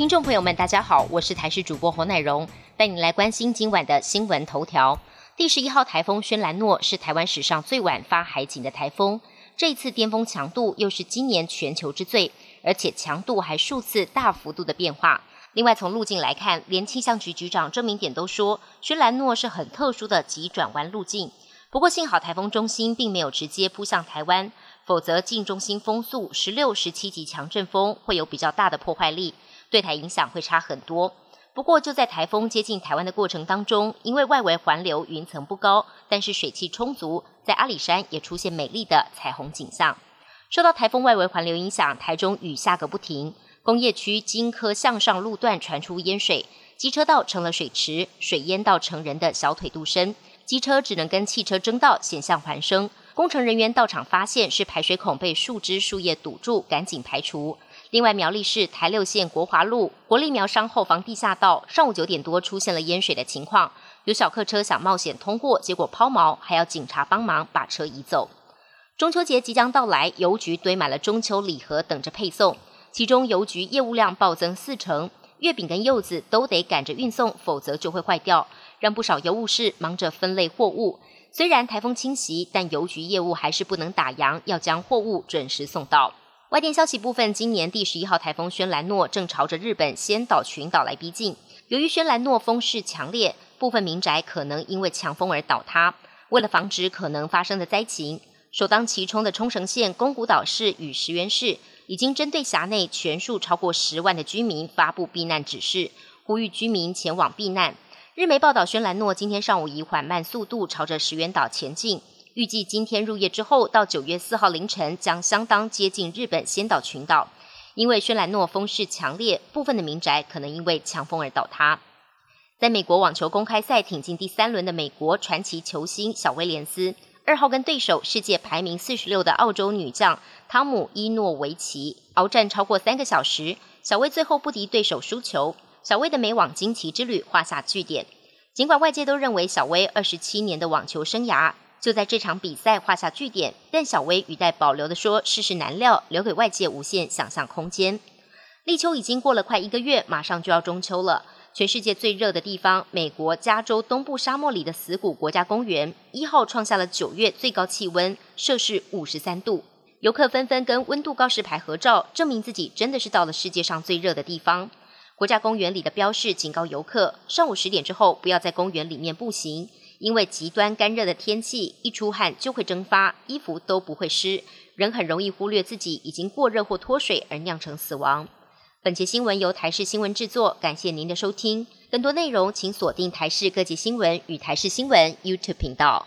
听众朋友们，大家好，我是台视主播侯乃荣，带你来关心今晚的新闻头条。第十一号台风轩兰诺是台湾史上最晚发海警的台风，这一次巅峰强度又是今年全球之最，而且强度还数次大幅度的变化。另外，从路径来看，连气象局局长郑明典都说，轩兰诺是很特殊的急转弯路径。不过幸好台风中心并没有直接扑向台湾，否则近中心风速十六、十七级强阵风会有比较大的破坏力，对台影响会差很多。不过就在台风接近台湾的过程当中，因为外围环流云层不高，但是水汽充足，在阿里山也出现美丽的彩虹景象。受到台风外围环流影响，台中雨下个不停。工业区金科向上路段传出淹水，机车道成了水池，水淹到成人的小腿肚深，机车只能跟汽车争道，险象环生。工程人员到场发现是排水孔被树枝树叶堵住，赶紧排除。另外，苗栗市台六线国华路国立苗商后方地下道上午九点多出现了淹水的情况，有小客车想冒险通过，结果抛锚，还要警察帮忙把车移走。中秋节即将到来，邮局堆满了中秋礼盒等着配送。其中邮局业务量暴增四成，月饼跟柚子都得赶着运送，否则就会坏掉，让不少邮务士忙着分类货物。虽然台风侵袭，但邮局业务还是不能打烊，要将货物准时送到。外电消息部分，今年第十一号台风轩兰诺正朝着日本仙岛群岛来逼近，由于轩兰诺风势强烈，部分民宅可能因为强风而倒塌。为了防止可能发生的灾情，首当其冲的冲绳县宫古岛市与石原市。已经针对辖内全数超过十万的居民发布避难指示，呼吁居民前往避难。日媒报道，轩兰诺今天上午以缓慢速度朝着石原岛前进，预计今天入夜之后到九月四号凌晨将相当接近日本仙岛群岛。因为轩兰诺风势强烈，部分的民宅可能因为强风而倒塌。在美国网球公开赛挺进第三轮的美国传奇球星小威廉斯。二号跟对手世界排名四十六的澳洲女将汤姆伊诺维奇鏖战超过三个小时，小威最后不敌对手输球，小威的美网惊奇之旅画下句点。尽管外界都认为小威二十七年的网球生涯就在这场比赛画下句点，但小威语带保留的说：“世事难料，留给外界无限想象空间。”立秋已经过了快一个月，马上就要中秋了。全世界最热的地方，美国加州东部沙漠里的死谷国家公园，一号创下了九月最高气温，摄氏五十三度。游客纷纷跟温度告示牌合照，证明自己真的是到了世界上最热的地方。国家公园里的标示警告游客，上午十点之后不要在公园里面步行，因为极端干热的天气，一出汗就会蒸发，衣服都不会湿，人很容易忽略自己已经过热或脱水而酿成死亡。本节新闻由台视新闻制作，感谢您的收听。更多内容请锁定台视各界新闻与台视新闻 YouTube 频道。